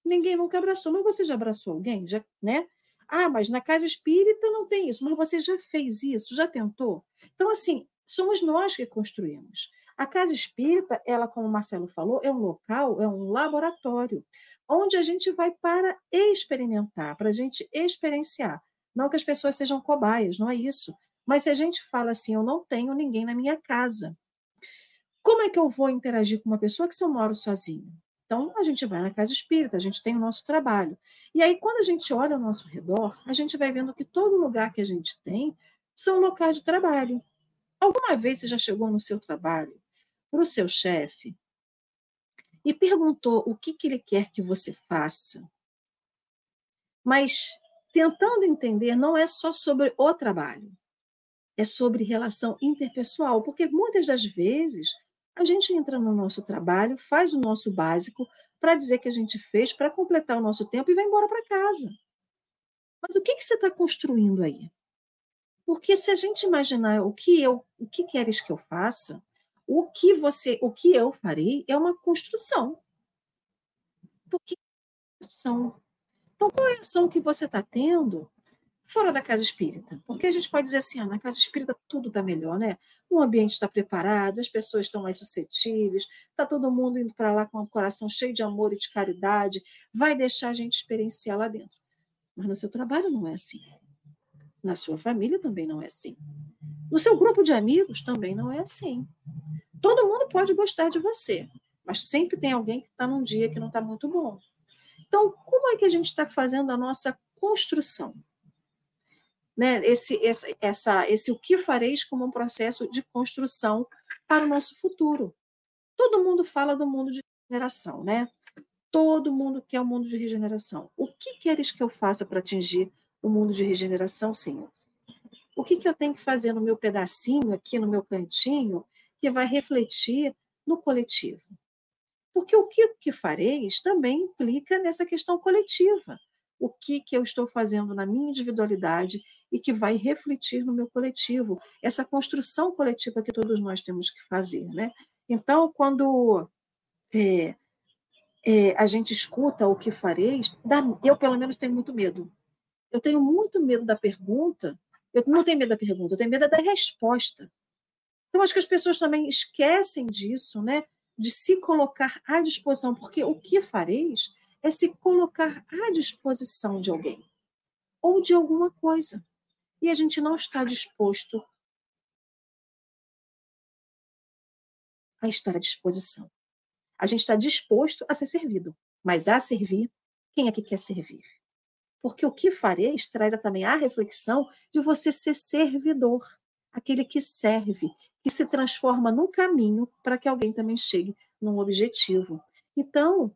ninguém nunca abraçou, mas você já abraçou alguém? Já, né? Ah, mas na casa espírita não tem isso, mas você já fez isso, já tentou? Então, assim, somos nós que construímos. A casa espírita, ela, como o Marcelo falou, é um local, é um laboratório, onde a gente vai para experimentar, para a gente experienciar. Não que as pessoas sejam cobaias, não é isso. Mas se a gente fala assim, eu não tenho ninguém na minha casa, como é que eu vou interagir com uma pessoa que se eu moro sozinho? Então, a gente vai na casa espírita, a gente tem o nosso trabalho. E aí, quando a gente olha ao nosso redor, a gente vai vendo que todo lugar que a gente tem são locais de trabalho. Alguma vez você já chegou no seu trabalho para o seu chefe e perguntou o que, que ele quer que você faça? Mas tentando entender, não é só sobre o trabalho, é sobre relação interpessoal, porque muitas das vezes a gente entra no nosso trabalho, faz o nosso básico para dizer que a gente fez, para completar o nosso tempo e vai embora para casa. Mas o que, que você está construindo aí? Porque se a gente imaginar o que eu, o que queres que eu faça, o que você, o que eu farei é uma construção. Porque ação. Então, qual é a ação que você está tendo fora da casa espírita. Porque a gente pode dizer assim, ah, na casa espírita tudo está melhor, né? O ambiente está preparado, as pessoas estão mais suscetíveis, está todo mundo indo para lá com o coração cheio de amor e de caridade, vai deixar a gente experienciar lá dentro. Mas no seu trabalho não é assim. Na sua família também não é assim. No seu grupo de amigos também não é assim. Todo mundo pode gostar de você, mas sempre tem alguém que está num dia que não está muito bom. Então, como é que a gente está fazendo a nossa construção? né, esse, esse, essa, esse o que fareis como um processo de construção para o nosso futuro. Todo mundo fala do mundo de regeneração, né? Todo mundo quer o um mundo de regeneração. O que queres que eu faça para atingir o mundo de regeneração, Senhor? O que, que eu tenho que fazer no meu pedacinho, aqui no meu cantinho, que vai refletir no coletivo? Porque o que, que fareis também implica nessa questão coletiva o que, que eu estou fazendo na minha individualidade e que vai refletir no meu coletivo, essa construção coletiva que todos nós temos que fazer. Né? Então, quando é, é, a gente escuta o que fareis, dá, eu, pelo menos, tenho muito medo. Eu tenho muito medo da pergunta, eu não tenho medo da pergunta, eu tenho medo da resposta. Então, acho que as pessoas também esquecem disso, né? de se colocar à disposição, porque o que fareis é se colocar à disposição de alguém ou de alguma coisa. E a gente não está disposto a estar à disposição. A gente está disposto a ser servido, mas a servir, quem é que quer servir? Porque o que fareis traz também a reflexão de você ser servidor, aquele que serve, que se transforma num caminho para que alguém também chegue num objetivo. Então,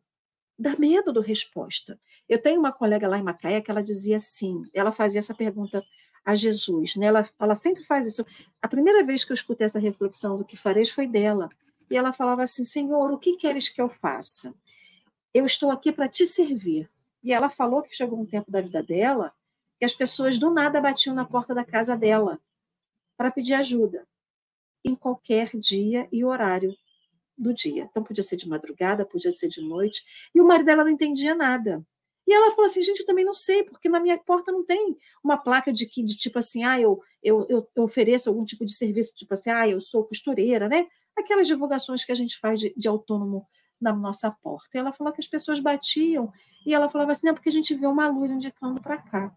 dá medo do resposta. Eu tenho uma colega lá em Macaé que ela dizia assim, ela fazia essa pergunta a Jesus, né? Ela, ela sempre faz isso. A primeira vez que eu escutei essa reflexão do que fareis foi dela. E ela falava assim: Senhor, o que queres que eu faça? Eu estou aqui para te servir. E ela falou que chegou um tempo da vida dela que as pessoas do nada batiam na porta da casa dela para pedir ajuda, em qualquer dia e horário do dia. Então, podia ser de madrugada, podia ser de noite. E o marido dela não entendia nada. E ela falou assim, gente, eu também não sei, porque na minha porta não tem uma placa de que de tipo assim, ah, eu, eu, eu, ofereço algum tipo de serviço, tipo assim, ah, eu sou costureira, né? Aquelas divulgações que a gente faz de, de autônomo na nossa porta. E ela falou que as pessoas batiam, e ela falava assim, não, porque a gente vê uma luz indicando para cá.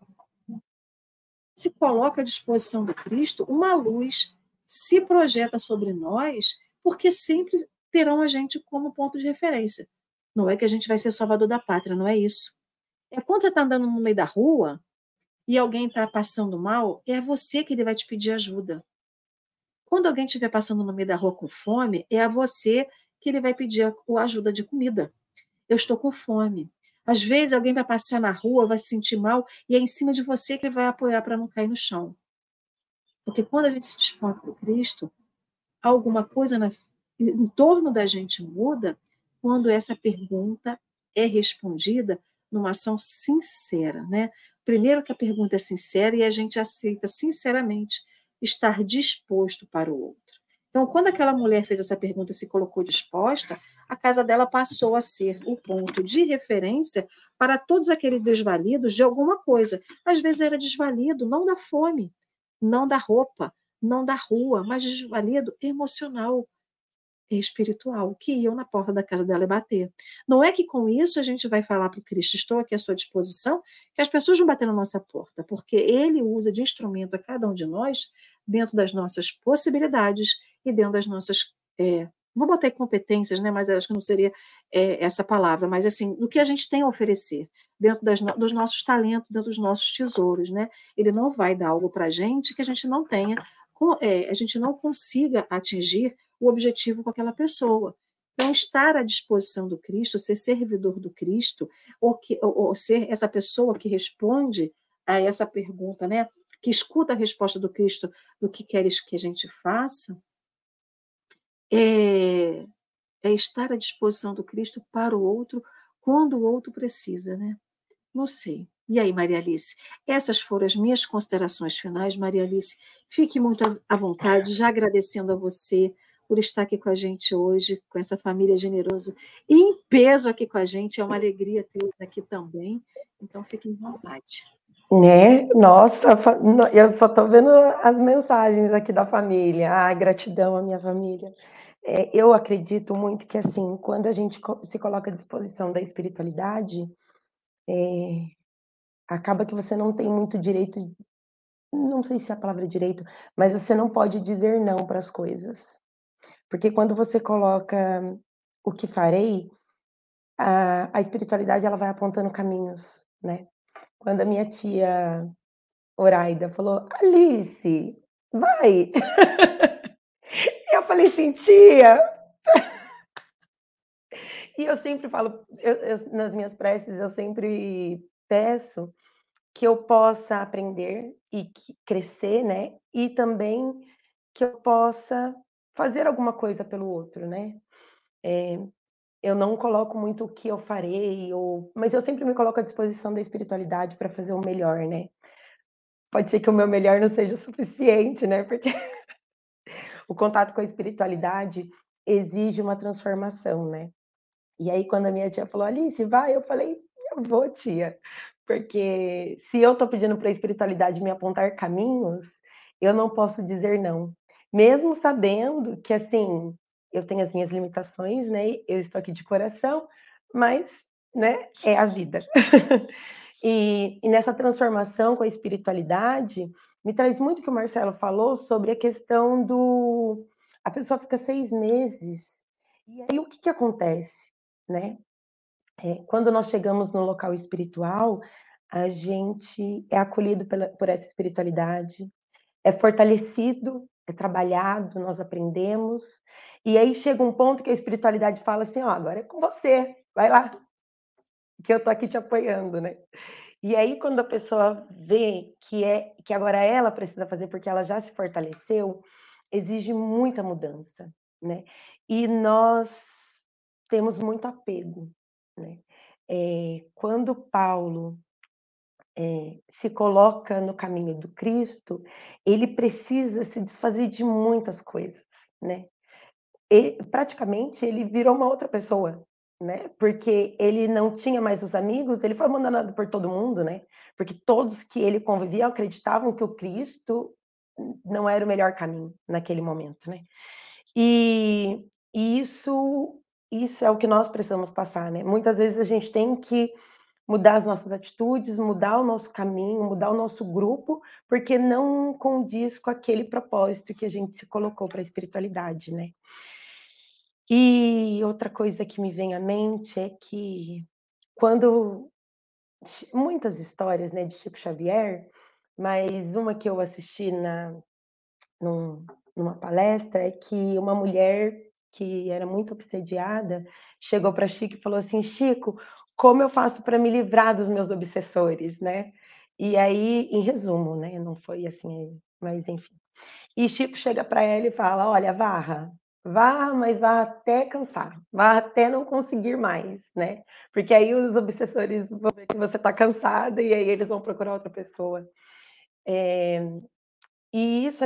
Se coloca à disposição do Cristo, uma luz se projeta sobre nós, porque sempre terão a gente como ponto de referência. Não é que a gente vai ser salvador da pátria, não é isso. É quando você está andando no meio da rua e alguém está passando mal, é você que ele vai te pedir ajuda. Quando alguém estiver passando no meio da rua com fome, é a você que ele vai pedir a ajuda de comida. Eu estou com fome. Às vezes alguém vai passar na rua, vai se sentir mal, e é em cima de você que ele vai apoiar para não cair no chão. Porque quando a gente se dispõe para Cristo, alguma coisa na, em torno da gente muda quando essa pergunta é respondida numa ação sincera, né? Primeiro que a pergunta é sincera e a gente aceita sinceramente estar disposto para o outro. Então, quando aquela mulher fez essa pergunta e se colocou disposta, a casa dela passou a ser o ponto de referência para todos aqueles desvalidos de alguma coisa. Às vezes era desvalido não da fome, não da roupa, não da rua, mas desvalido emocional, espiritual, que iam na porta da casa dela e bater. Não é que com isso a gente vai falar para o Cristo, estou aqui à sua disposição, que as pessoas vão bater na nossa porta, porque ele usa de instrumento a cada um de nós dentro das nossas possibilidades e dentro das nossas. É, vou botar competências, né, mas acho que não seria é, essa palavra, mas assim, do que a gente tem a oferecer, dentro das, dos nossos talentos, dentro dos nossos tesouros, né? Ele não vai dar algo para a gente que a gente não tenha, é, a gente não consiga atingir o objetivo com aquela pessoa. Então, estar à disposição do Cristo, ser servidor do Cristo, ou, que, ou, ou ser essa pessoa que responde a essa pergunta, né? que escuta a resposta do Cristo do que queres que a gente faça, é, é estar à disposição do Cristo para o outro quando o outro precisa, né? Não sei. E aí, Maria Alice? Essas foram as minhas considerações finais, Maria Alice. Fique muito à vontade, já agradecendo a você por estar aqui com a gente hoje, com essa família generosa e em peso aqui com a gente. É uma alegria tê-los aqui também. Então, fiquem à vontade. Né? Nossa, eu só estou vendo as mensagens aqui da família. Ah, gratidão à minha família. É, eu acredito muito que, assim, quando a gente se coloca à disposição da espiritualidade, é, acaba que você não tem muito direito, não sei se é a palavra direito, mas você não pode dizer não para as coisas. Porque quando você coloca o que farei, a, a espiritualidade ela vai apontando caminhos, né? Quando a minha tia Oraida falou, Alice, vai! [laughs] eu falei assim, tia! e eu sempre falo, eu, eu, nas minhas preces, eu sempre peço que eu possa aprender e crescer, né? E também que eu possa fazer alguma coisa pelo outro, né? É, eu não coloco muito o que eu farei, ou... mas eu sempre me coloco à disposição da espiritualidade para fazer o melhor, né? Pode ser que o meu melhor não seja o suficiente, né? Porque o contato com a espiritualidade exige uma transformação, né? E aí, quando a minha tia falou, Alice, vai, eu falei, eu vou, tia. Porque se eu estou pedindo para a espiritualidade me apontar caminhos, eu não posso dizer não mesmo sabendo que, assim, eu tenho as minhas limitações, né? Eu estou aqui de coração, mas, né, é a vida. [laughs] e, e, nessa transformação com a espiritualidade, me traz muito o que o Marcelo falou sobre a questão do. A pessoa fica seis meses, e aí o que, que acontece, né? É, quando nós chegamos no local espiritual, a gente é acolhido pela, por essa espiritualidade, é fortalecido, é trabalhado, nós aprendemos, e aí chega um ponto que a espiritualidade fala assim, ó, agora é com você, vai lá, que eu tô aqui te apoiando, né? E aí quando a pessoa vê que é que agora ela precisa fazer porque ela já se fortaleceu, exige muita mudança, né? E nós temos muito apego, né? É, quando Paulo é, se coloca no caminho do Cristo, ele precisa se desfazer de muitas coisas, né? E, praticamente ele virou uma outra pessoa, né? Porque ele não tinha mais os amigos, ele foi abandonado por todo mundo, né? Porque todos que ele convivia acreditavam que o Cristo não era o melhor caminho naquele momento, né? E, e isso isso é o que nós precisamos passar, né? Muitas vezes a gente tem que mudar as nossas atitudes, mudar o nosso caminho, mudar o nosso grupo, porque não condiz com aquele propósito que a gente se colocou para a espiritualidade, né? E outra coisa que me vem à mente é que quando muitas histórias, né, de Chico Xavier, mas uma que eu assisti na num, numa palestra é que uma mulher que era muito obsediada chegou para Chico e falou assim: Chico, como eu faço para me livrar dos meus obsessores, né? E aí, em resumo, né? Não foi assim, mas enfim. E Chico chega para ela e fala: Olha, varra, Vá, mas vá até cansar, vá até não conseguir mais, né? Porque aí os obsessores vão ver que você está cansada e aí eles vão procurar outra pessoa. É, e isso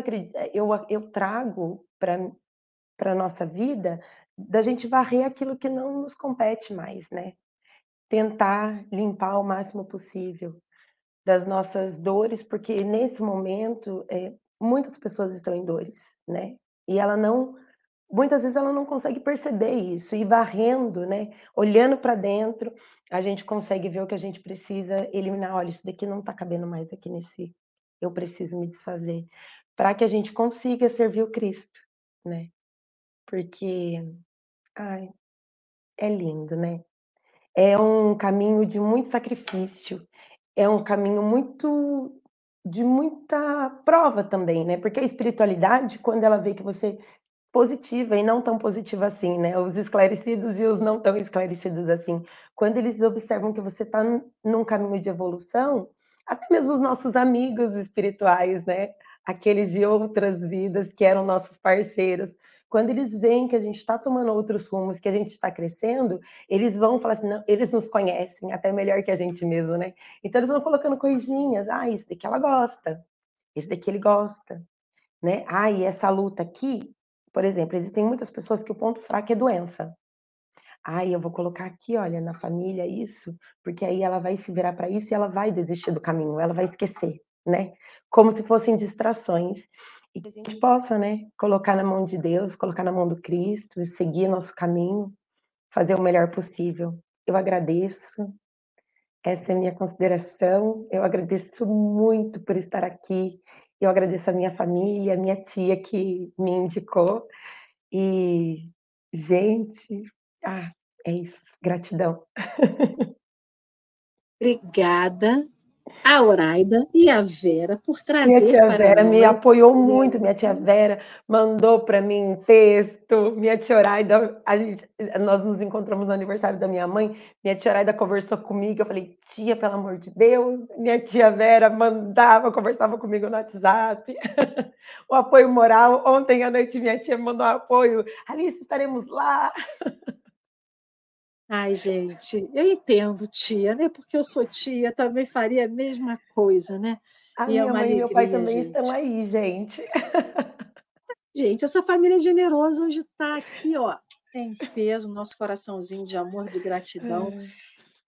eu, eu trago para a nossa vida da gente varrer aquilo que não nos compete mais, né? Tentar limpar o máximo possível das nossas dores, porque nesse momento é, muitas pessoas estão em dores, né? E ela não muitas vezes ela não consegue perceber isso e varrendo, né, olhando para dentro, a gente consegue ver o que a gente precisa eliminar. Olha, isso daqui não está cabendo mais aqui nesse, eu preciso me desfazer, para que a gente consiga servir o Cristo, né? Porque, ai, é lindo, né? É um caminho de muito sacrifício, é um caminho muito de muita prova também, né? Porque a espiritualidade, quando ela vê que você positiva e não tão positiva assim, né? Os esclarecidos e os não tão esclarecidos assim. Quando eles observam que você está num caminho de evolução, até mesmo os nossos amigos espirituais, né? Aqueles de outras vidas que eram nossos parceiros, quando eles veem que a gente está tomando outros rumos, que a gente está crescendo, eles vão falar assim, não, eles nos conhecem até melhor que a gente mesmo, né? Então eles vão colocando coisinhas, ah, isso daqui ela gosta, esse daqui ele gosta, né? Ah, e essa luta aqui, por exemplo, existem muitas pessoas que o ponto fraco é doença. Ai, eu vou colocar aqui, olha, na família isso, porque aí ela vai se virar para isso e ela vai desistir do caminho, ela vai esquecer, né? Como se fossem distrações. E que a gente possa, né, colocar na mão de Deus, colocar na mão do Cristo, e seguir nosso caminho, fazer o melhor possível. Eu agradeço. Essa é a minha consideração. Eu agradeço muito por estar aqui eu agradeço a minha família, a minha tia que me indicou. E, gente, ah, é isso. Gratidão. [laughs] Obrigada a Oraida e a Vera por trazer. Minha tia Vera nós. me apoiou muito, minha tia Vera mandou para mim um texto. Minha tia Oraida, a gente, nós nos encontramos no aniversário da minha mãe. Minha tia Oraida conversou comigo. Eu falei, tia, pelo amor de Deus. Minha tia Vera mandava, conversava comigo no WhatsApp. [laughs] o apoio moral. Ontem à noite, minha tia mandou um apoio. Alice, estaremos lá. [laughs] Ai, gente, eu entendo, tia, né? Porque eu sou tia, também faria a mesma coisa, né? A e é minha é mãe alegria, e meu pai também gente. estão aí, gente. Gente, essa família generosa hoje está aqui, ó, em peso, nosso coraçãozinho de amor, de gratidão. É.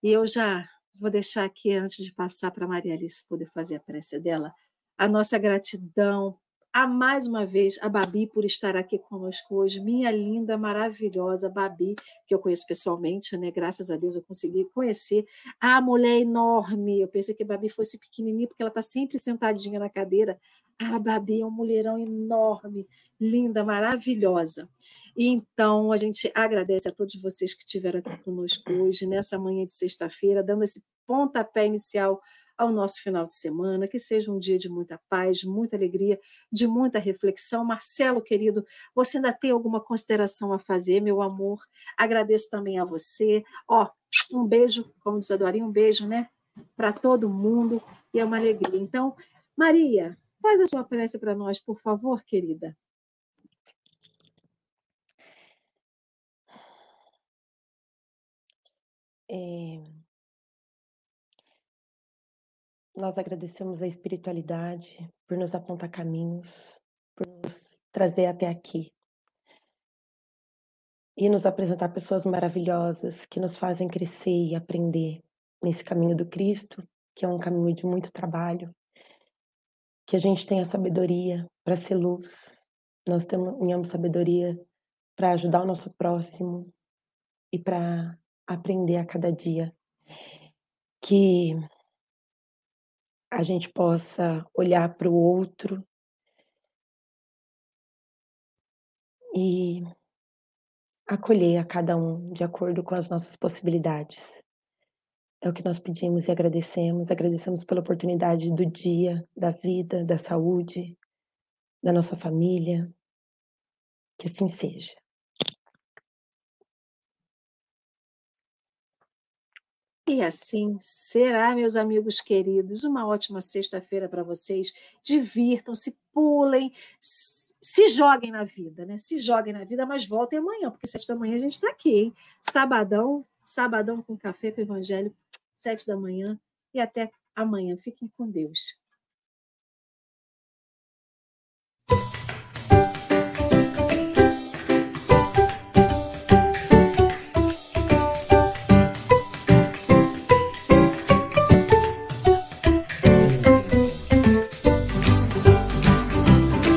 E eu já vou deixar aqui, antes de passar para a Maria Alice poder fazer a prece dela, a nossa gratidão a mais uma vez a Babi por estar aqui conosco hoje, minha linda, maravilhosa Babi, que eu conheço pessoalmente, né? Graças a Deus eu consegui conhecer. A mulher enorme, eu pensei que a Babi fosse pequenininha, porque ela está sempre sentadinha na cadeira. A Babi é um mulherão enorme, linda, maravilhosa. E então a gente agradece a todos vocês que estiveram aqui conosco hoje, nessa manhã de sexta-feira, dando esse pontapé inicial ao nosso final de semana, que seja um dia de muita paz, muita alegria, de muita reflexão. Marcelo, querido, você ainda tem alguma consideração a fazer, meu amor? Agradeço também a você. Ó, um beijo, como diz a Dorinha, um beijo, né? Para todo mundo e é uma alegria. Então, Maria, faz a sua prece para nós, por favor, querida. É... Nós agradecemos a espiritualidade por nos apontar caminhos, por nos trazer até aqui e nos apresentar pessoas maravilhosas que nos fazem crescer e aprender nesse caminho do Cristo, que é um caminho de muito trabalho, que a gente tenha sabedoria para ser luz, nós tenhamos sabedoria para ajudar o nosso próximo e para aprender a cada dia. Que a gente possa olhar para o outro e acolher a cada um de acordo com as nossas possibilidades. É o que nós pedimos e agradecemos. Agradecemos pela oportunidade do dia, da vida, da saúde, da nossa família. Que assim seja. E assim será, meus amigos queridos. Uma ótima sexta-feira para vocês. Divirtam-se, pulem, se joguem na vida, né? Se joguem na vida, mas voltem amanhã, porque sete da manhã a gente está aqui, hein? Sabadão, sabadão com café com o Evangelho, sete da manhã. E até amanhã. Fiquem com Deus.